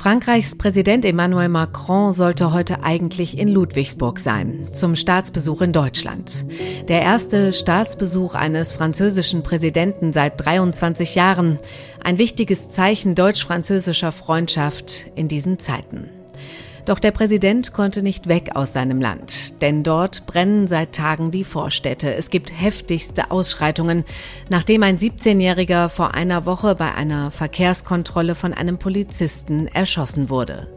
Frankreichs Präsident Emmanuel Macron sollte heute eigentlich in Ludwigsburg sein, zum Staatsbesuch in Deutschland. Der erste Staatsbesuch eines französischen Präsidenten seit 23 Jahren. Ein wichtiges Zeichen deutsch-französischer Freundschaft in diesen Zeiten. Doch der Präsident konnte nicht weg aus seinem Land, denn dort brennen seit Tagen die Vorstädte. Es gibt heftigste Ausschreitungen, nachdem ein 17-Jähriger vor einer Woche bei einer Verkehrskontrolle von einem Polizisten erschossen wurde.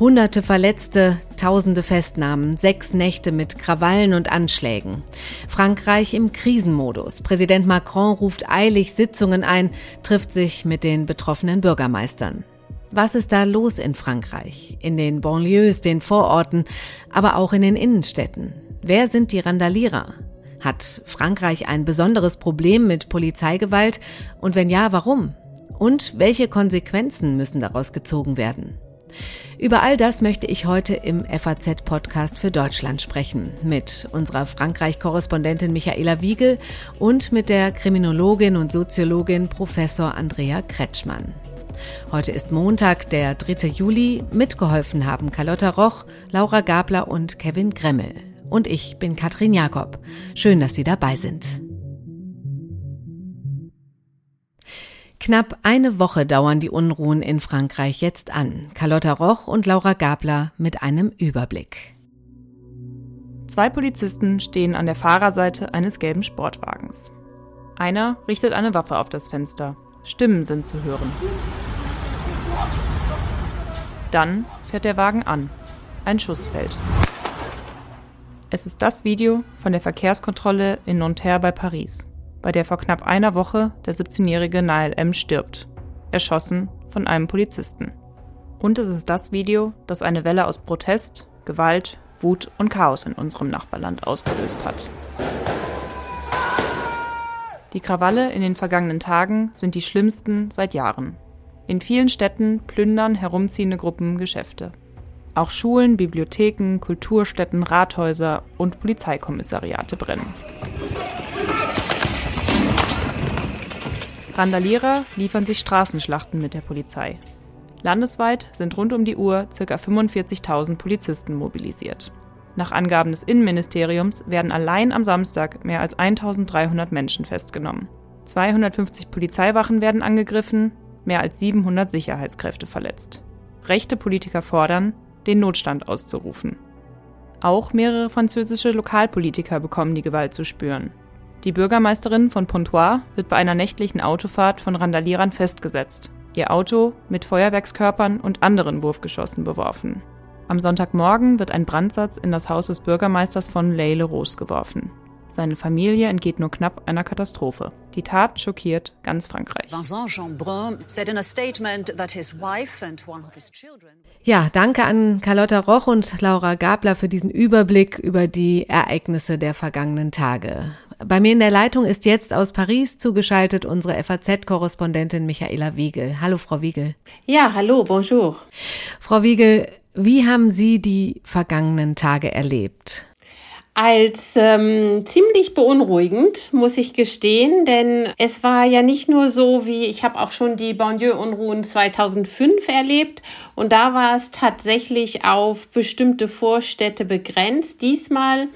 Hunderte Verletzte, tausende Festnahmen, sechs Nächte mit Krawallen und Anschlägen. Frankreich im Krisenmodus. Präsident Macron ruft eilig Sitzungen ein, trifft sich mit den betroffenen Bürgermeistern. Was ist da los in Frankreich? In den Banlieues, den Vororten, aber auch in den Innenstädten? Wer sind die Randalierer? Hat Frankreich ein besonderes Problem mit Polizeigewalt? Und wenn ja, warum? Und welche Konsequenzen müssen daraus gezogen werden? Über all das möchte ich heute im FAZ-Podcast für Deutschland sprechen. Mit unserer Frankreich-Korrespondentin Michaela Wiegel und mit der Kriminologin und Soziologin Professor Andrea Kretschmann. Heute ist Montag, der 3. Juli. Mitgeholfen haben Carlotta Roch, Laura Gabler und Kevin Gremmel. Und ich bin Katrin Jakob. Schön, dass Sie dabei sind. Knapp eine Woche dauern die Unruhen in Frankreich jetzt an. Carlotta Roch und Laura Gabler mit einem Überblick. Zwei Polizisten stehen an der Fahrerseite eines gelben Sportwagens. Einer richtet eine Waffe auf das Fenster. Stimmen sind zu hören. Dann fährt der Wagen an. Ein Schuss fällt. Es ist das Video von der Verkehrskontrolle in Nanterre bei Paris, bei der vor knapp einer Woche der 17-jährige Nael M. stirbt, erschossen von einem Polizisten. Und es ist das Video, das eine Welle aus Protest, Gewalt, Wut und Chaos in unserem Nachbarland ausgelöst hat. Die Krawalle in den vergangenen Tagen sind die schlimmsten seit Jahren. In vielen Städten plündern herumziehende Gruppen Geschäfte. Auch Schulen, Bibliotheken, Kulturstätten, Rathäuser und Polizeikommissariate brennen. Randalierer liefern sich Straßenschlachten mit der Polizei. Landesweit sind rund um die Uhr ca. 45.000 Polizisten mobilisiert. Nach Angaben des Innenministeriums werden allein am Samstag mehr als 1300 Menschen festgenommen. 250 Polizeiwachen werden angegriffen, mehr als 700 Sicherheitskräfte verletzt. Rechte Politiker fordern, den Notstand auszurufen. Auch mehrere französische Lokalpolitiker bekommen die Gewalt zu spüren. Die Bürgermeisterin von Pontois wird bei einer nächtlichen Autofahrt von Randalierern festgesetzt, ihr Auto mit Feuerwerkskörpern und anderen Wurfgeschossen beworfen. Am Sonntagmorgen wird ein Brandsatz in das Haus des Bürgermeisters von Leille-Rose geworfen. Seine Familie entgeht nur knapp einer Katastrophe. Die Tat schockiert ganz Frankreich. Ja, danke an Carlotta Roch und Laura Gabler für diesen Überblick über die Ereignisse der vergangenen Tage. Bei mir in der Leitung ist jetzt aus Paris zugeschaltet unsere FAZ-Korrespondentin Michaela Wiegel. Hallo, Frau Wiegel. Ja, hallo, bonjour. Frau Wiegel, wie haben Sie die vergangenen Tage erlebt? als ähm, ziemlich beunruhigend, muss ich gestehen, denn es war ja nicht nur so, wie ich habe auch schon die Banlieue-Unruhen 2005 erlebt und da war es tatsächlich auf bestimmte Vorstädte begrenzt. Diesmal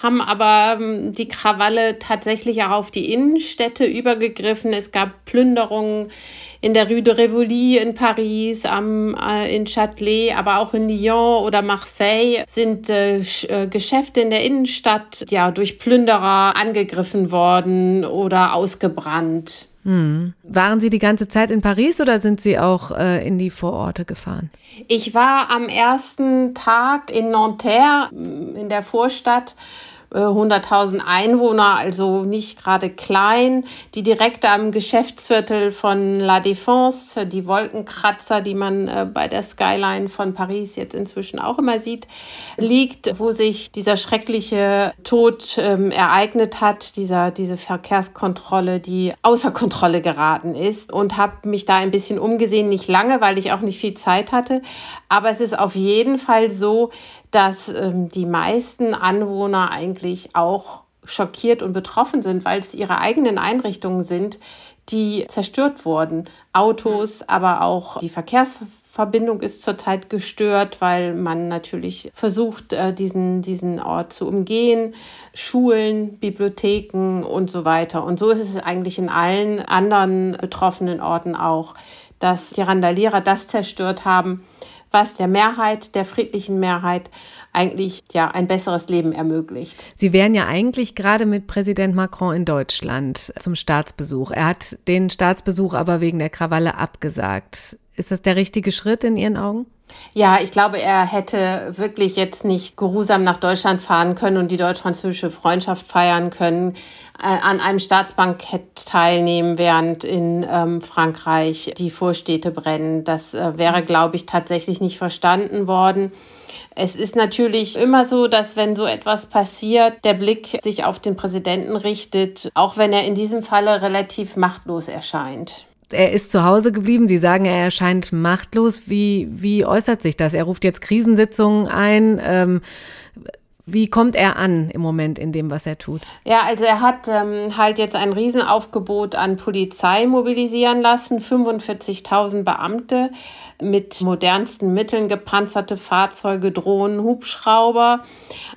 haben aber ähm, die Krawalle tatsächlich auch auf die Innenstädte übergegriffen. Es gab Plünderungen in der Rue de Rivoli in Paris, am, äh, in Châtelet, aber auch in Lyon oder Marseille sind äh, äh, Geschäfte in der Innenstadt ja durch Plünderer angegriffen worden oder ausgebrannt. Hm. Waren Sie die ganze Zeit in Paris oder sind Sie auch äh, in die Vororte gefahren? Ich war am ersten Tag in Nanterre, in der Vorstadt 100.000 äh, Einwohner, also nicht gerade klein, die direkt am Geschäftsviertel von La Défense, die Wolkenkratzer, die man äh, bei der Skyline von Paris jetzt inzwischen auch immer sieht, liegt, wo sich dieser schreckliche Tod ähm, ereignet hat, dieser, diese Verkehrskontrolle, die außer Kontrolle geraten ist. Und habe mich da ein bisschen umgesehen, nicht lange, weil ich auch nicht viel Zeit hatte, aber es ist auf jeden Fall so, dass ähm, die meisten Anwohner eigentlich auch schockiert und betroffen sind, weil es ihre eigenen Einrichtungen sind, die zerstört wurden. Autos, aber auch die Verkehrs Verbindung ist zurzeit gestört, weil man natürlich versucht, äh, diesen, diesen Ort zu umgehen. Schulen, Bibliotheken und so weiter. Und so ist es eigentlich in allen anderen betroffenen Orten auch, dass die Randalierer das zerstört haben, was der Mehrheit, der friedlichen Mehrheit eigentlich ja ein besseres Leben ermöglicht. Sie wären ja eigentlich gerade mit Präsident Macron in Deutschland zum Staatsbesuch. Er hat den Staatsbesuch aber wegen der Krawalle abgesagt. Ist das der richtige Schritt in Ihren Augen? Ja, ich glaube, er hätte wirklich jetzt nicht geruhsam nach Deutschland fahren können und die deutsch-französische Freundschaft feiern können, äh, an einem Staatsbankett teilnehmen, während in ähm, Frankreich die Vorstädte brennen. Das äh, wäre, glaube ich, tatsächlich nicht verstanden worden. Es ist natürlich immer so, dass wenn so etwas passiert, der Blick sich auf den Präsidenten richtet, auch wenn er in diesem Falle relativ machtlos erscheint er ist zu Hause geblieben. Sie sagen, er erscheint machtlos. Wie, wie äußert sich das? Er ruft jetzt Krisensitzungen ein. Ähm, wie kommt er an im Moment in dem, was er tut? Ja, also er hat ähm, halt jetzt ein Riesenaufgebot an Polizei mobilisieren lassen, 45.000 Beamte mit modernsten Mitteln, gepanzerte Fahrzeuge, Drohnen, Hubschrauber.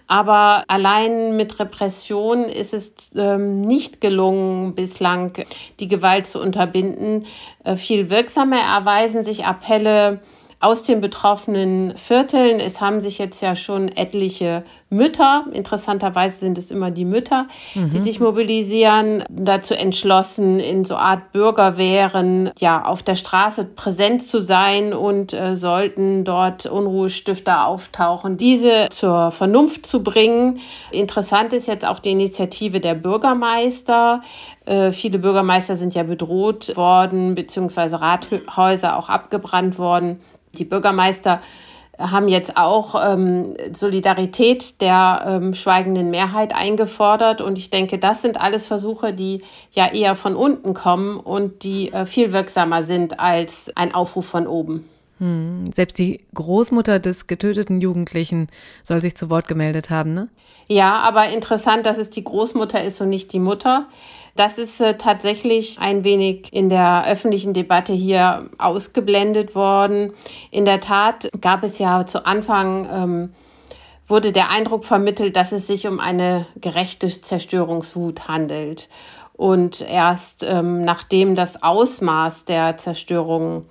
Aber allein mit Repression ist es ähm, nicht gelungen, bislang die Gewalt zu unterbinden. Äh, viel wirksamer erweisen sich Appelle aus den betroffenen Vierteln. Es haben sich jetzt ja schon etliche Mütter, interessanterweise sind es immer die Mütter, mhm. die sich mobilisieren, dazu entschlossen, in so Art Bürgerwehren ja auf der Straße präsent zu sein und äh, sollten dort Unruhestifter auftauchen, diese zur Vernunft zu bringen. Interessant ist jetzt auch die Initiative der Bürgermeister. Äh, viele Bürgermeister sind ja bedroht worden, beziehungsweise Rathäuser auch abgebrannt worden. Die Bürgermeister haben jetzt auch ähm, Solidarität der ähm, schweigenden Mehrheit eingefordert. Und ich denke, das sind alles Versuche, die ja eher von unten kommen und die äh, viel wirksamer sind als ein Aufruf von oben. Hm. Selbst die Großmutter des getöteten Jugendlichen soll sich zu Wort gemeldet haben, ne? Ja, aber interessant, dass es die Großmutter ist und nicht die Mutter. Das ist äh, tatsächlich ein wenig in der öffentlichen Debatte hier ausgeblendet worden. In der Tat gab es ja zu Anfang ähm, wurde der Eindruck vermittelt, dass es sich um eine gerechte Zerstörungswut handelt. Und erst ähm, nachdem das Ausmaß der Zerstörung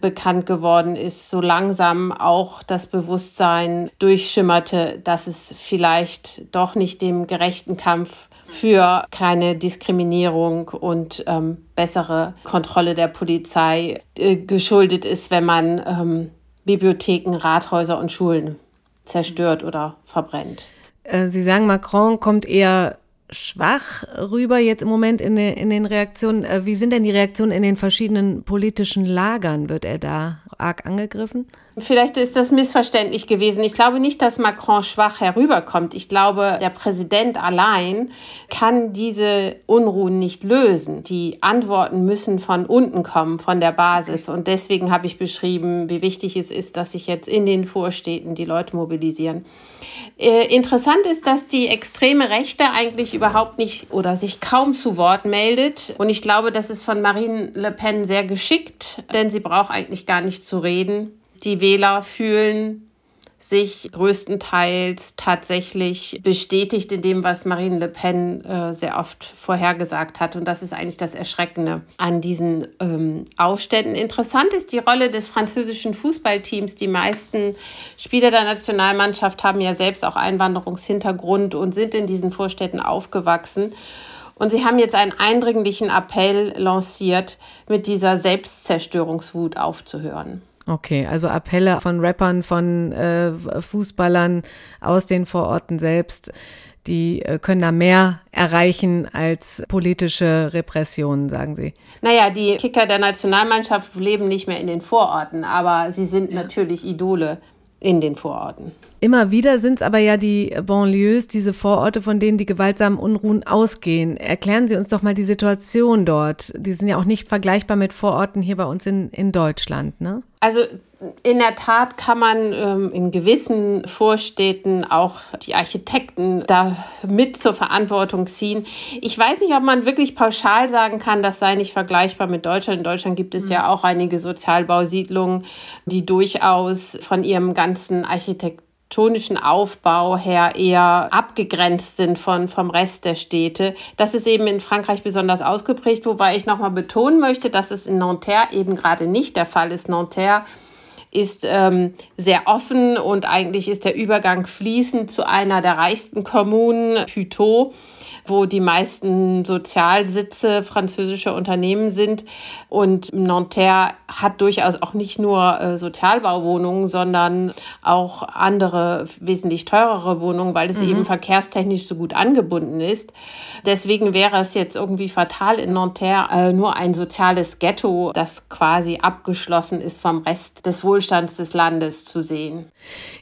bekannt geworden ist, so langsam auch das Bewusstsein durchschimmerte, dass es vielleicht doch nicht dem gerechten Kampf für keine Diskriminierung und ähm, bessere Kontrolle der Polizei äh, geschuldet ist, wenn man ähm, Bibliotheken, Rathäuser und Schulen zerstört oder verbrennt. Äh, Sie sagen, Macron kommt eher schwach rüber jetzt im Moment in, den, in den Reaktionen. Äh, wie sind denn die Reaktionen in den verschiedenen politischen Lagern? Wird er da arg angegriffen? Vielleicht ist das missverständlich gewesen. Ich glaube nicht, dass Macron schwach herüberkommt. Ich glaube, der Präsident allein kann diese Unruhen nicht lösen. Die Antworten müssen von unten kommen, von der Basis. Und deswegen habe ich beschrieben, wie wichtig es ist, dass sich jetzt in den Vorstädten die Leute mobilisieren. Äh, interessant ist, dass die extreme Rechte eigentlich überhaupt nicht oder sich kaum zu Wort meldet. Und ich glaube, das ist von Marine Le Pen sehr geschickt, denn sie braucht eigentlich gar nicht zu reden. Die Wähler fühlen sich größtenteils tatsächlich bestätigt in dem, was Marine Le Pen äh, sehr oft vorhergesagt hat. Und das ist eigentlich das Erschreckende an diesen ähm, Aufständen. Interessant ist die Rolle des französischen Fußballteams. Die meisten Spieler der Nationalmannschaft haben ja selbst auch Einwanderungshintergrund und sind in diesen Vorstädten aufgewachsen. Und sie haben jetzt einen eindringlichen Appell lanciert, mit dieser Selbstzerstörungswut aufzuhören. Okay, also Appelle von Rappern, von äh, Fußballern aus den Vororten selbst, die äh, können da mehr erreichen als politische Repressionen, sagen Sie. Naja, die Kicker der Nationalmannschaft leben nicht mehr in den Vororten, aber sie sind ja. natürlich Idole in den Vororten. Immer wieder sind es aber ja die Banlieues, diese Vororte, von denen die gewaltsamen Unruhen ausgehen. Erklären Sie uns doch mal die Situation dort. Die sind ja auch nicht vergleichbar mit Vororten hier bei uns in, in Deutschland, ne? Also in der Tat kann man ähm, in gewissen Vorstädten auch die Architekten da mit zur Verantwortung ziehen. Ich weiß nicht, ob man wirklich pauschal sagen kann, das sei nicht vergleichbar mit Deutschland. In Deutschland gibt es mhm. ja auch einige Sozialbausiedlungen, die durchaus von ihrem ganzen Architekten tonischen Aufbau her eher abgegrenzt sind von, vom Rest der Städte. Das ist eben in Frankreich besonders ausgeprägt, wobei ich nochmal betonen möchte, dass es in Nanterre eben gerade nicht der Fall ist. Nanterre ist ähm, sehr offen und eigentlich ist der Übergang fließend zu einer der reichsten Kommunen, Puteaux wo die meisten Sozialsitze französischer Unternehmen sind. Und Nanterre hat durchaus auch nicht nur äh, Sozialbauwohnungen, sondern auch andere wesentlich teurere Wohnungen, weil es mhm. eben verkehrstechnisch so gut angebunden ist. Deswegen wäre es jetzt irgendwie fatal in Nanterre äh, nur ein soziales Ghetto, das quasi abgeschlossen ist vom Rest des Wohlstands des Landes zu sehen.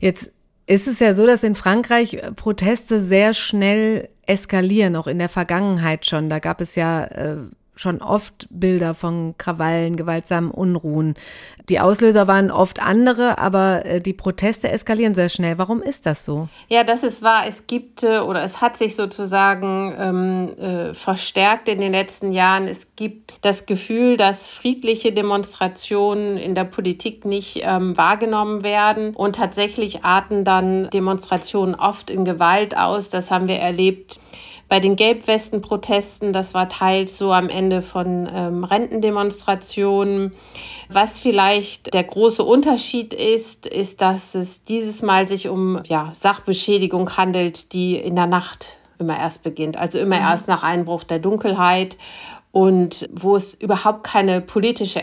Jetzt ist es ja so, dass in Frankreich Proteste sehr schnell eskalieren, auch in der Vergangenheit schon. Da gab es ja äh, schon oft Bilder von Krawallen, gewaltsamen Unruhen. Die Auslöser waren oft andere, aber äh, die Proteste eskalieren sehr schnell. Warum ist das so? Ja, das ist wahr. Es gibt äh, oder es hat sich sozusagen ähm, äh, verstärkt in den letzten Jahren. Es gibt das Gefühl, dass friedliche Demonstrationen in der Politik nicht ähm, wahrgenommen werden und tatsächlich arten dann Demonstrationen oft in Gewalt aus. Das haben wir erlebt bei den Gelbwesten-Protesten, das war teils so am Ende von ähm, Rentendemonstrationen. Was vielleicht der große Unterschied ist, ist, dass es dieses Mal sich um ja, Sachbeschädigung handelt, die in der Nacht immer erst beginnt. Also immer mhm. erst nach Einbruch der Dunkelheit und wo es überhaupt keine politische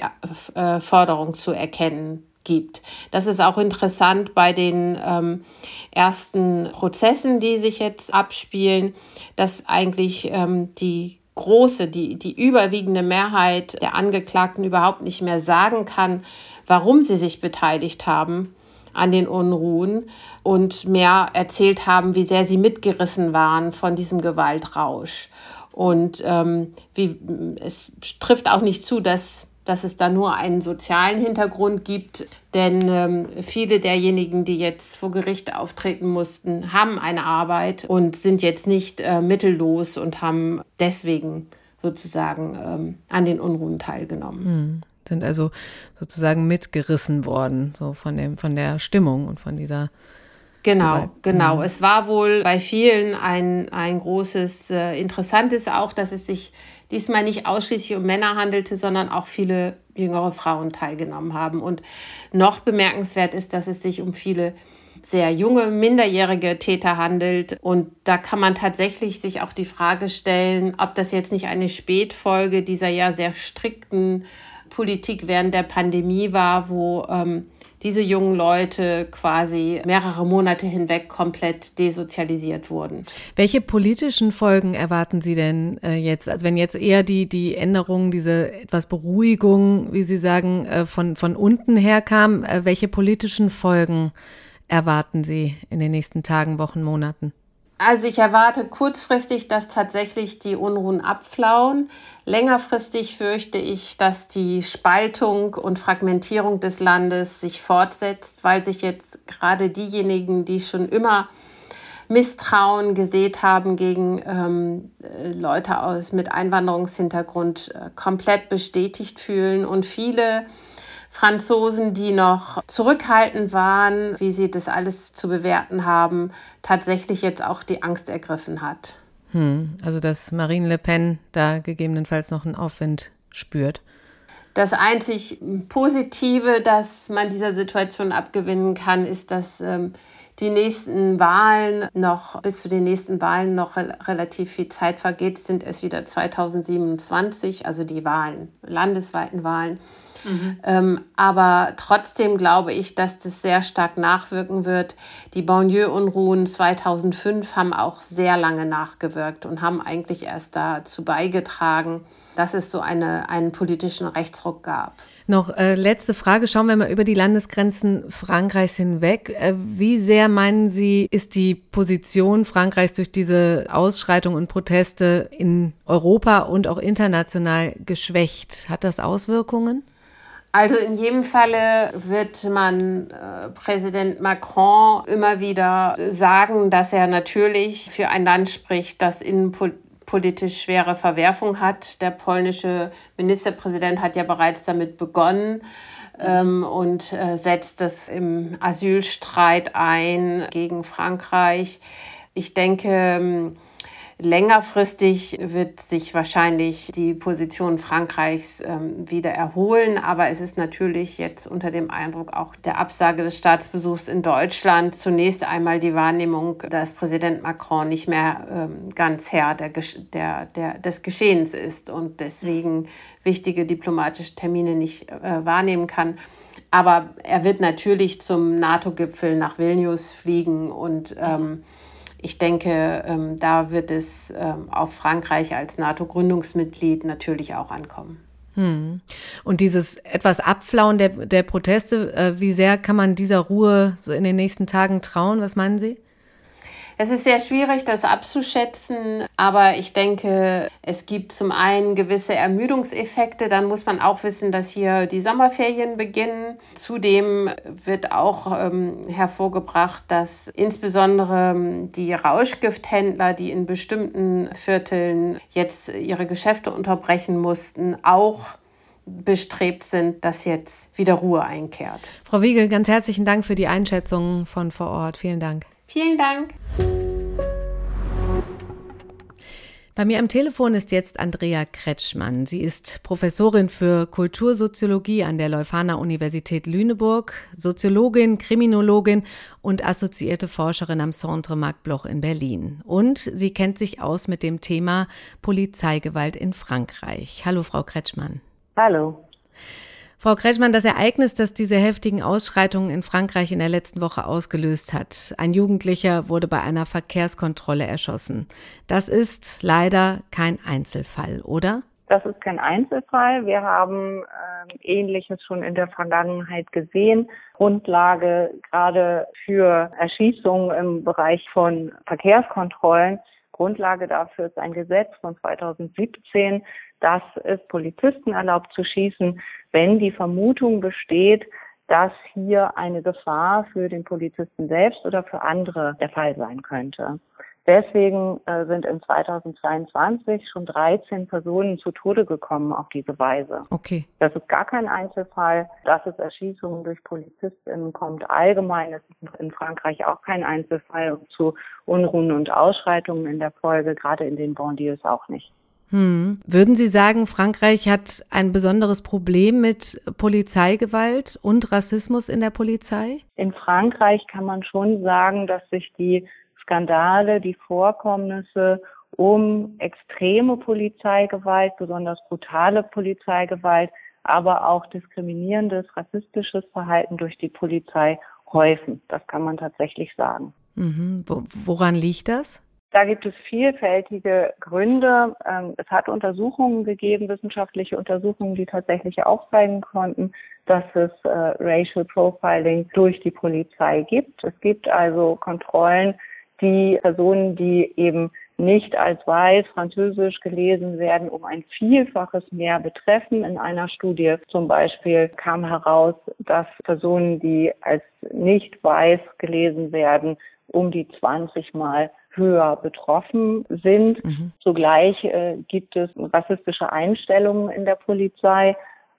äh, Forderung zu erkennen gibt. Das ist auch interessant bei den ähm, ersten Prozessen, die sich jetzt abspielen, dass eigentlich ähm, die große, die, die überwiegende Mehrheit der Angeklagten überhaupt nicht mehr sagen kann, warum sie sich beteiligt haben an den Unruhen und mehr erzählt haben, wie sehr sie mitgerissen waren von diesem Gewaltrausch. Und ähm, wie, es trifft auch nicht zu, dass dass es da nur einen sozialen Hintergrund gibt. Denn ähm, viele derjenigen, die jetzt vor Gericht auftreten mussten, haben eine Arbeit und sind jetzt nicht äh, mittellos und haben deswegen sozusagen ähm, an den Unruhen teilgenommen. Hm. Sind also sozusagen mitgerissen worden, so von, dem, von der Stimmung und von dieser Genau, genau. Mhm. Es war wohl bei vielen ein, ein großes äh, Interessantes auch, dass es sich diesmal nicht ausschließlich um Männer handelte, sondern auch viele jüngere Frauen teilgenommen haben. Und noch bemerkenswert ist, dass es sich um viele sehr junge, minderjährige Täter handelt. Und da kann man tatsächlich sich auch die Frage stellen, ob das jetzt nicht eine Spätfolge dieser ja sehr strikten Politik während der Pandemie war, wo ähm, diese jungen Leute quasi mehrere Monate hinweg komplett desozialisiert wurden. Welche politischen Folgen erwarten Sie denn äh, jetzt? Also wenn jetzt eher die, die Änderung, diese etwas Beruhigung, wie Sie sagen, äh, von, von unten her kam, äh, welche politischen Folgen erwarten Sie in den nächsten Tagen, Wochen, Monaten? Also ich erwarte kurzfristig, dass tatsächlich die Unruhen abflauen. Längerfristig fürchte ich, dass die Spaltung und Fragmentierung des Landes sich fortsetzt, weil sich jetzt gerade diejenigen, die schon immer Misstrauen gesät haben gegen ähm, äh, Leute aus mit Einwanderungshintergrund, äh, komplett bestätigt fühlen und viele Franzosen, die noch zurückhaltend waren, wie sie das alles zu bewerten haben, tatsächlich jetzt auch die Angst ergriffen hat. Hm, also dass Marine Le Pen da gegebenenfalls noch einen Aufwind spürt. Das einzig Positive, das man dieser Situation abgewinnen kann, ist, dass ähm, die nächsten Wahlen noch, bis zu den nächsten Wahlen noch re relativ viel Zeit vergeht, sind es wieder 2027, also die Wahlen, landesweiten Wahlen. Mhm. Ähm, aber trotzdem glaube ich, dass das sehr stark nachwirken wird. Die Banlieue-Unruhen 2005 haben auch sehr lange nachgewirkt und haben eigentlich erst dazu beigetragen, dass es so eine, einen politischen Rechtsruck gab. Noch äh, letzte Frage. Schauen wir mal über die Landesgrenzen Frankreichs hinweg. Äh, wie sehr meinen Sie, ist die Position Frankreichs durch diese Ausschreitungen und Proteste in Europa und auch international geschwächt? Hat das Auswirkungen? Also in jedem Falle wird man äh, Präsident Macron immer wieder sagen, dass er natürlich für ein Land spricht, das innenpolitisch schwere Verwerfung hat. Der polnische Ministerpräsident hat ja bereits damit begonnen ähm, und äh, setzt es im Asylstreit ein gegen Frankreich. Ich denke, ähm, Längerfristig wird sich wahrscheinlich die Position Frankreichs ähm, wieder erholen, aber es ist natürlich jetzt unter dem Eindruck auch der Absage des Staatsbesuchs in Deutschland zunächst einmal die Wahrnehmung, dass Präsident Macron nicht mehr ähm, ganz Herr der, der, der, des Geschehens ist und deswegen wichtige diplomatische Termine nicht äh, wahrnehmen kann. Aber er wird natürlich zum NATO-Gipfel nach Vilnius fliegen und ähm, ich denke, ähm, da wird es ähm, auf Frankreich als NATO-Gründungsmitglied natürlich auch ankommen. Hm. Und dieses etwas Abflauen der, der Proteste, äh, wie sehr kann man dieser Ruhe so in den nächsten Tagen trauen? Was meinen Sie? Es ist sehr schwierig, das abzuschätzen, aber ich denke, es gibt zum einen gewisse Ermüdungseffekte. Dann muss man auch wissen, dass hier die Sommerferien beginnen. Zudem wird auch ähm, hervorgebracht, dass insbesondere ähm, die Rauschgifthändler, die in bestimmten Vierteln jetzt ihre Geschäfte unterbrechen mussten, auch bestrebt sind, dass jetzt wieder Ruhe einkehrt. Frau Wiegel, ganz herzlichen Dank für die Einschätzung von vor Ort. Vielen Dank. Vielen Dank. Bei mir am Telefon ist jetzt Andrea Kretschmann. Sie ist Professorin für Kultursoziologie an der Leuphana Universität Lüneburg, Soziologin, Kriminologin und assoziierte Forscherin am Centre Marc Bloch in Berlin. Und sie kennt sich aus mit dem Thema Polizeigewalt in Frankreich. Hallo, Frau Kretschmann. Hallo. Frau Kretschmann, das Ereignis, das diese heftigen Ausschreitungen in Frankreich in der letzten Woche ausgelöst hat. Ein Jugendlicher wurde bei einer Verkehrskontrolle erschossen. Das ist leider kein Einzelfall, oder? Das ist kein Einzelfall. Wir haben äh, Ähnliches schon in der Vergangenheit gesehen. Grundlage gerade für Erschießungen im Bereich von Verkehrskontrollen Grundlage dafür ist ein Gesetz von 2017, das es Polizisten erlaubt zu schießen, wenn die Vermutung besteht, dass hier eine Gefahr für den Polizisten selbst oder für andere der Fall sein könnte. Deswegen äh, sind in 2022 schon 13 Personen zu Tode gekommen auf diese Weise. Okay. Das ist gar kein Einzelfall. Dass es Erschießungen durch PolizistInnen kommt allgemein, ist in Frankreich auch kein Einzelfall und zu Unruhen und Ausschreitungen in der Folge, gerade in den Banlieues auch nicht. Hm. Würden Sie sagen, Frankreich hat ein besonderes Problem mit Polizeigewalt und Rassismus in der Polizei? In Frankreich kann man schon sagen, dass sich die Skandale, die Vorkommnisse um extreme Polizeigewalt, besonders brutale Polizeigewalt, aber auch diskriminierendes, rassistisches Verhalten durch die Polizei häufen. Das kann man tatsächlich sagen. Mhm. Woran liegt das? Da gibt es vielfältige Gründe. Ähm, es hat Untersuchungen gegeben, wissenschaftliche Untersuchungen, die tatsächlich aufzeigen konnten, dass es äh, Racial Profiling durch die Polizei gibt. Es gibt also Kontrollen, die Personen, die eben nicht als weiß französisch gelesen werden, um ein Vielfaches mehr betreffen. In einer Studie zum Beispiel kam heraus, dass Personen, die als nicht weiß gelesen werden, um die 20 Mal höher betroffen sind. Mhm. Zugleich äh, gibt es rassistische Einstellungen in der Polizei.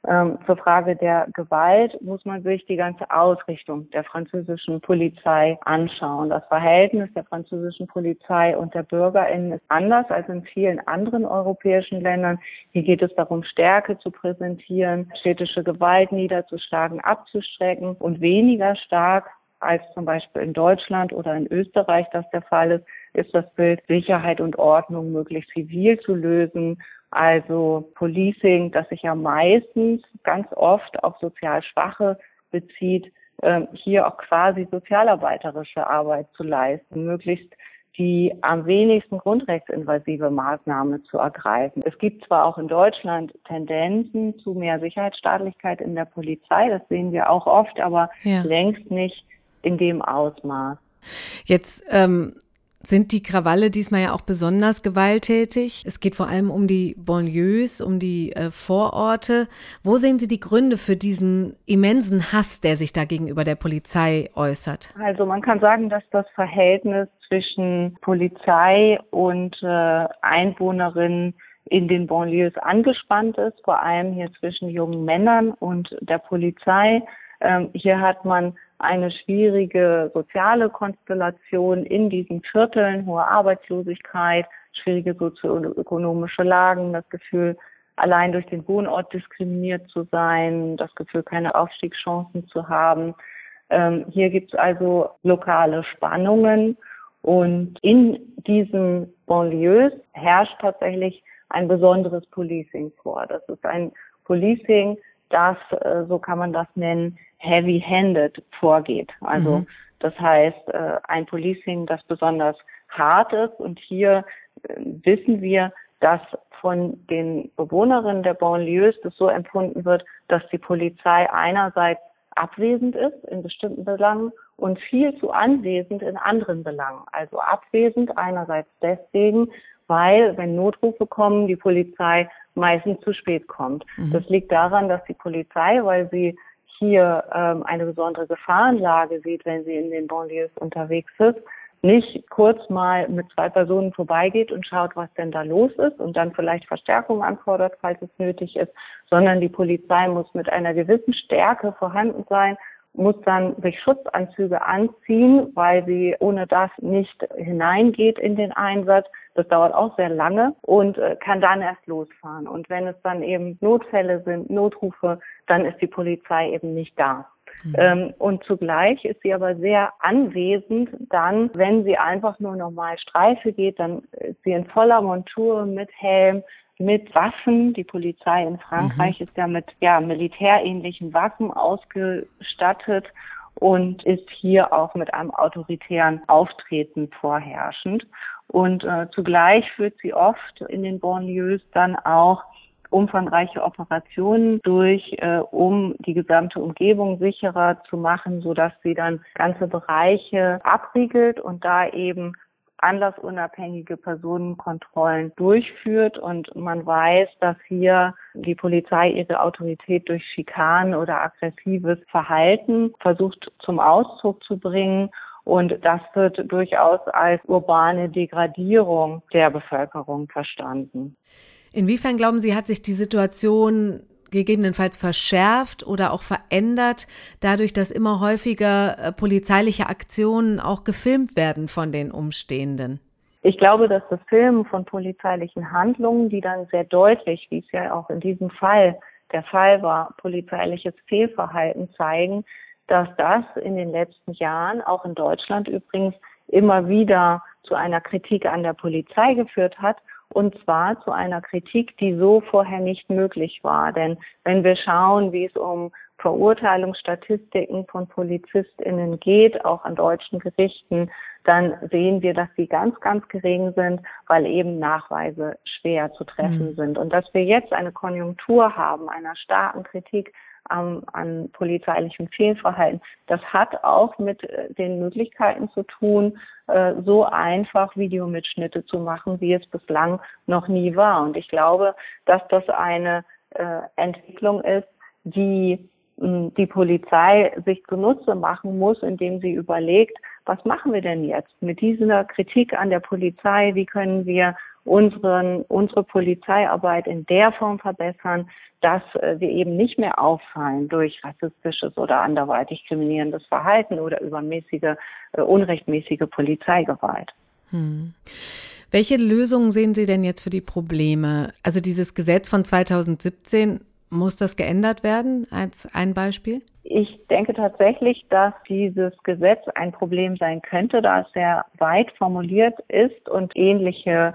Ähm, zur Frage der Gewalt muss man sich die ganze Ausrichtung der französischen Polizei anschauen. Das Verhältnis der französischen Polizei und der BürgerInnen ist anders als in vielen anderen europäischen Ländern. Hier geht es darum, Stärke zu präsentieren, städtische Gewalt niederzuschlagen, abzustrecken und weniger stark als zum Beispiel in Deutschland oder in Österreich das der Fall ist, ist das Bild Sicherheit und Ordnung möglichst zivil zu lösen also Policing, das sich ja meistens ganz oft auf sozial Schwache bezieht, ähm, hier auch quasi sozialarbeiterische Arbeit zu leisten, möglichst die am wenigsten grundrechtsinvasive Maßnahme zu ergreifen. Es gibt zwar auch in Deutschland Tendenzen zu mehr Sicherheitsstaatlichkeit in der Polizei, das sehen wir auch oft, aber ja. längst nicht in dem Ausmaß. Jetzt ähm, sind die Krawalle diesmal ja auch besonders gewalttätig. Es geht vor allem um die Banlieues, um die äh, Vororte. Wo sehen Sie die Gründe für diesen immensen Hass, der sich da gegenüber der Polizei äußert? Also man kann sagen, dass das Verhältnis zwischen Polizei und äh, Einwohnerinnen in den Banlieues angespannt ist, vor allem hier zwischen jungen Männern und der Polizei. Ähm, hier hat man eine schwierige soziale Konstellation in diesen Vierteln, hohe Arbeitslosigkeit, schwierige sozioökonomische Lagen, das Gefühl, allein durch den Wohnort diskriminiert zu sein, das Gefühl, keine Aufstiegschancen zu haben. Ähm, hier gibt es also lokale Spannungen und in diesen Banlieues herrscht tatsächlich ein besonderes Policing vor. Das ist ein Policing, das, äh, so kann man das nennen, heavy-handed vorgeht. Also mhm. das heißt, äh, ein Policing, das besonders hart ist. Und hier äh, wissen wir, dass von den Bewohnerinnen der Banlieues das so empfunden wird, dass die Polizei einerseits abwesend ist in bestimmten Belangen und viel zu anwesend in anderen Belangen. Also abwesend einerseits deswegen, weil wenn Notrufe kommen, die Polizei meistens zu spät kommt. Mhm. Das liegt daran, dass die Polizei, weil sie hier ähm, eine besondere Gefahrenlage sieht, wenn sie in den Banlieues unterwegs ist, nicht kurz mal mit zwei Personen vorbeigeht und schaut, was denn da los ist und dann vielleicht Verstärkung anfordert, falls es nötig ist, sondern die Polizei muss mit einer gewissen Stärke vorhanden sein, muss dann sich Schutzanzüge anziehen, weil sie ohne das nicht hineingeht in den Einsatz. Das dauert auch sehr lange und äh, kann dann erst losfahren. Und wenn es dann eben Notfälle sind, Notrufe, dann ist die Polizei eben nicht da. Mhm. Ähm, und zugleich ist sie aber sehr anwesend dann, wenn sie einfach nur normal Streife geht, dann ist sie in voller Montur mit Helm, mit Waffen. Die Polizei in Frankreich mhm. ist ja mit ja, militärähnlichen Waffen ausgestattet und ist hier auch mit einem autoritären Auftreten vorherrschend. Und äh, zugleich führt sie oft in den Banlieues dann auch umfangreiche Operationen durch, äh, um die gesamte Umgebung sicherer zu machen, so dass sie dann ganze Bereiche abriegelt und da eben anlassunabhängige Personenkontrollen durchführt und man weiß, dass hier die Polizei ihre Autorität durch Schikanen oder aggressives Verhalten versucht zum Ausdruck zu bringen und das wird durchaus als urbane Degradierung der Bevölkerung verstanden. Inwiefern glauben Sie, hat sich die Situation gegebenenfalls verschärft oder auch verändert, dadurch, dass immer häufiger äh, polizeiliche Aktionen auch gefilmt werden von den Umstehenden? Ich glaube, dass das Filmen von polizeilichen Handlungen, die dann sehr deutlich, wie es ja auch in diesem Fall der Fall war, polizeiliches Fehlverhalten zeigen, dass das in den letzten Jahren, auch in Deutschland übrigens, immer wieder zu einer Kritik an der Polizei geführt hat und zwar zu einer Kritik, die so vorher nicht möglich war. Denn wenn wir schauen, wie es um Verurteilungsstatistiken von PolizistInnen geht, auch an deutschen Gerichten, dann sehen wir, dass sie ganz, ganz gering sind, weil eben Nachweise schwer zu treffen mhm. sind. Und dass wir jetzt eine Konjunktur haben, einer starken Kritik an, an polizeilichem Fehlverhalten. Das hat auch mit äh, den Möglichkeiten zu tun, äh, so einfach Videomitschnitte zu machen, wie es bislang noch nie war. Und ich glaube, dass das eine äh, Entwicklung ist, die die Polizei sich zunutze machen muss, indem sie überlegt, was machen wir denn jetzt mit dieser Kritik an der Polizei? Wie können wir unseren, unsere Polizeiarbeit in der Form verbessern, dass äh, wir eben nicht mehr auffallen durch rassistisches oder anderweitig kriminierendes Verhalten oder übermäßige, äh, unrechtmäßige Polizeigewalt. Hm. Welche Lösungen sehen Sie denn jetzt für die Probleme? Also dieses Gesetz von 2017, muss das geändert werden als ein Beispiel? Ich denke tatsächlich, dass dieses Gesetz ein Problem sein könnte, da es sehr weit formuliert ist und ähnliche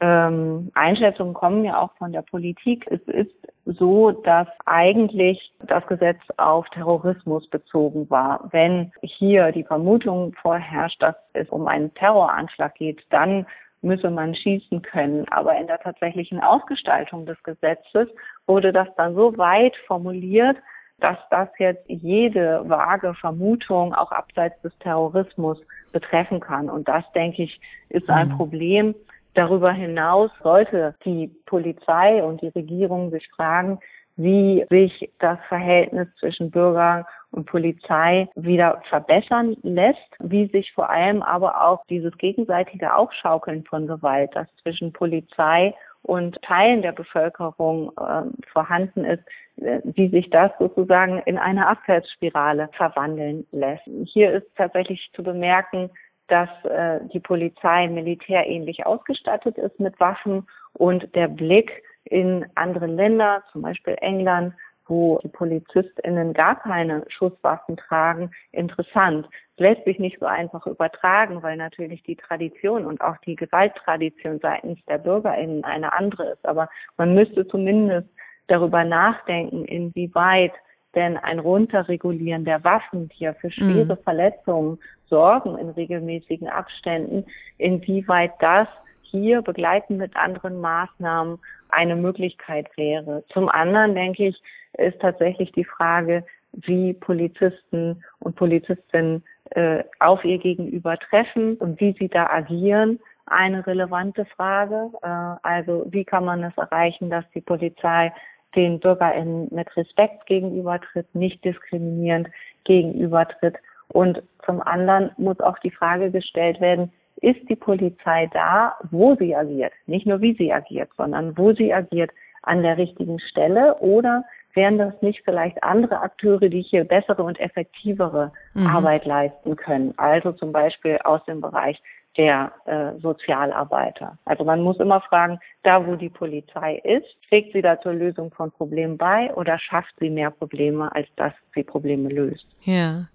ähm, Einschätzungen kommen ja auch von der Politik. Es ist so, dass eigentlich das Gesetz auf Terrorismus bezogen war. Wenn hier die Vermutung vorherrscht, dass es um einen Terroranschlag geht, dann müsse man schießen können. Aber in der tatsächlichen Ausgestaltung des Gesetzes wurde das dann so weit formuliert, dass das jetzt jede vage Vermutung auch abseits des Terrorismus betreffen kann. Und das, denke ich, ist ein mhm. Problem. Darüber hinaus sollte die Polizei und die Regierung sich fragen, wie sich das Verhältnis zwischen Bürger und Polizei wieder verbessern lässt, wie sich vor allem aber auch dieses gegenseitige Aufschaukeln von Gewalt, das zwischen Polizei und Teilen der Bevölkerung äh, vorhanden ist, äh, wie sich das sozusagen in eine Abwärtsspirale verwandeln lässt. Hier ist tatsächlich zu bemerken, dass äh, die Polizei militärähnlich ausgestattet ist mit Waffen und der Blick in andere Länder, zum Beispiel England, wo die PolizistInnen gar keine Schusswaffen tragen, interessant. lässt sich nicht so einfach übertragen, weil natürlich die Tradition und auch die Gewalttradition seitens der BürgerInnen eine andere ist. Aber man müsste zumindest darüber nachdenken, inwieweit denn ein Runterregulieren der Waffen, die ja für schwere mhm. Verletzungen sorgen in regelmäßigen Abständen, inwieweit das hier begleiten mit anderen Maßnahmen eine Möglichkeit wäre. Zum anderen denke ich, ist tatsächlich die Frage, wie Polizisten und Polizistinnen äh, auf ihr Gegenüber treffen und wie sie da agieren, eine relevante Frage. Äh, also wie kann man es erreichen, dass die Polizei den BürgerInnen mit Respekt gegenübertritt, nicht diskriminierend gegenübertritt. Und zum anderen muss auch die Frage gestellt werden, ist die Polizei da, wo sie agiert? Nicht nur wie sie agiert, sondern wo sie agiert an der richtigen Stelle oder wären das nicht vielleicht andere Akteure, die hier bessere und effektivere mhm. Arbeit leisten können? Also zum Beispiel aus dem Bereich der äh, Sozialarbeiter. Also man muss immer fragen, da wo die Polizei ist, trägt sie da zur Lösung von Problemen bei oder schafft sie mehr Probleme, als dass sie Probleme löst? Ja.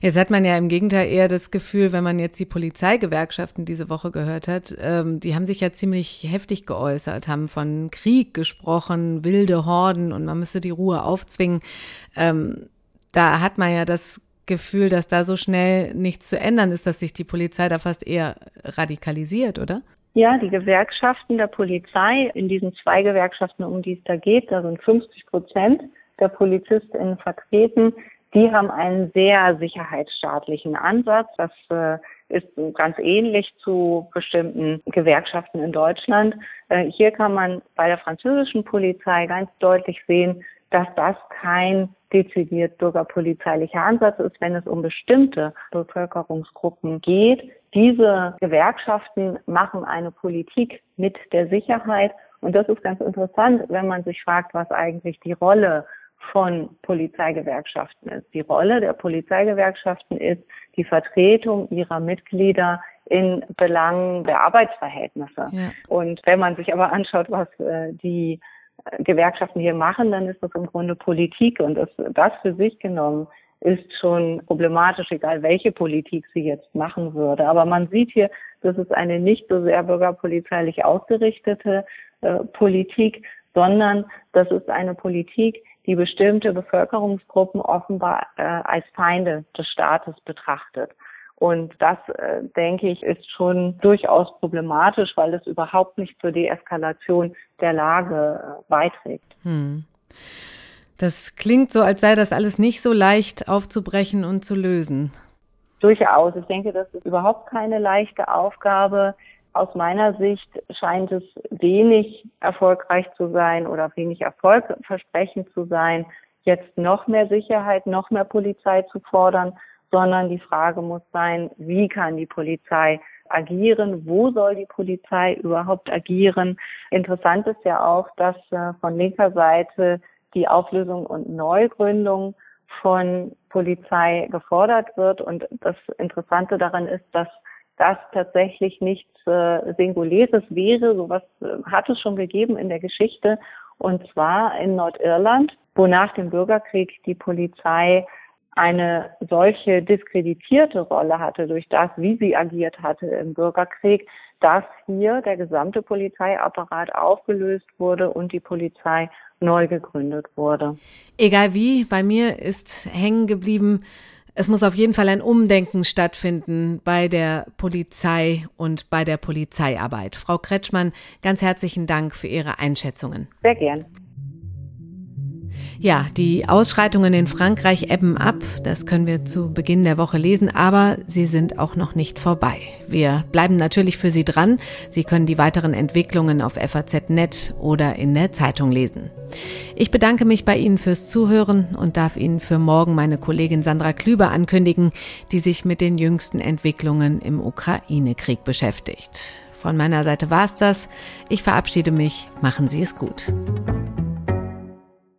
Jetzt hat man ja im Gegenteil eher das Gefühl, wenn man jetzt die Polizeigewerkschaften diese Woche gehört hat, ähm, die haben sich ja ziemlich heftig geäußert, haben von Krieg gesprochen, wilde Horden und man müsse die Ruhe aufzwingen. Ähm, da hat man ja das Gefühl, dass da so schnell nichts zu ändern ist, dass sich die Polizei da fast eher radikalisiert, oder? Ja, die Gewerkschaften der Polizei, in diesen zwei Gewerkschaften, um die es da geht, da sind 50 Prozent der PolizistInnen vertreten, die haben einen sehr sicherheitsstaatlichen Ansatz. Das äh, ist ganz ähnlich zu bestimmten Gewerkschaften in Deutschland. Äh, hier kann man bei der französischen Polizei ganz deutlich sehen, dass das kein dezidiert bürgerpolizeilicher Ansatz ist, wenn es um bestimmte Bevölkerungsgruppen geht. Diese Gewerkschaften machen eine Politik mit der Sicherheit. Und das ist ganz interessant, wenn man sich fragt, was eigentlich die Rolle von Polizeigewerkschaften ist. Die Rolle der Polizeigewerkschaften ist die Vertretung ihrer Mitglieder in Belangen der Arbeitsverhältnisse. Ja. Und wenn man sich aber anschaut, was äh, die Gewerkschaften hier machen, dann ist das im Grunde Politik und das, das für sich genommen ist schon problematisch, egal welche Politik sie jetzt machen würde. Aber man sieht hier, das ist eine nicht so sehr bürgerpolizeilich ausgerichtete äh, Politik, sondern das ist eine Politik, die bestimmte Bevölkerungsgruppen offenbar äh, als Feinde des Staates betrachtet. Und das, äh, denke ich, ist schon durchaus problematisch, weil es überhaupt nicht zur Deeskalation der Lage äh, beiträgt. Hm. Das klingt so, als sei das alles nicht so leicht aufzubrechen und zu lösen. Durchaus. Ich denke, das ist überhaupt keine leichte Aufgabe. Aus meiner Sicht scheint es wenig erfolgreich zu sein oder wenig erfolgversprechend zu sein, jetzt noch mehr Sicherheit, noch mehr Polizei zu fordern, sondern die Frage muss sein, wie kann die Polizei agieren, wo soll die Polizei überhaupt agieren. Interessant ist ja auch, dass äh, von linker Seite die Auflösung und Neugründung von Polizei gefordert wird. Und das Interessante daran ist, dass das tatsächlich nichts äh, Singuläres wäre. Sowas äh, hat es schon gegeben in der Geschichte. Und zwar in Nordirland, wo nach dem Bürgerkrieg die Polizei eine solche diskreditierte Rolle hatte durch das, wie sie agiert hatte im Bürgerkrieg, dass hier der gesamte Polizeiapparat aufgelöst wurde und die Polizei neu gegründet wurde. Egal wie, bei mir ist hängen geblieben, es muss auf jeden Fall ein Umdenken stattfinden bei der Polizei und bei der Polizeiarbeit. Frau Kretschmann, ganz herzlichen Dank für Ihre Einschätzungen. Sehr gern. Ja, die Ausschreitungen in Frankreich ebben ab, das können wir zu Beginn der Woche lesen, aber sie sind auch noch nicht vorbei. Wir bleiben natürlich für Sie dran. Sie können die weiteren Entwicklungen auf FAZ.net oder in der Zeitung lesen. Ich bedanke mich bei Ihnen fürs Zuhören und darf Ihnen für morgen meine Kollegin Sandra Klüber ankündigen, die sich mit den jüngsten Entwicklungen im Ukraine-Krieg beschäftigt. Von meiner Seite war's das. Ich verabschiede mich. Machen Sie es gut.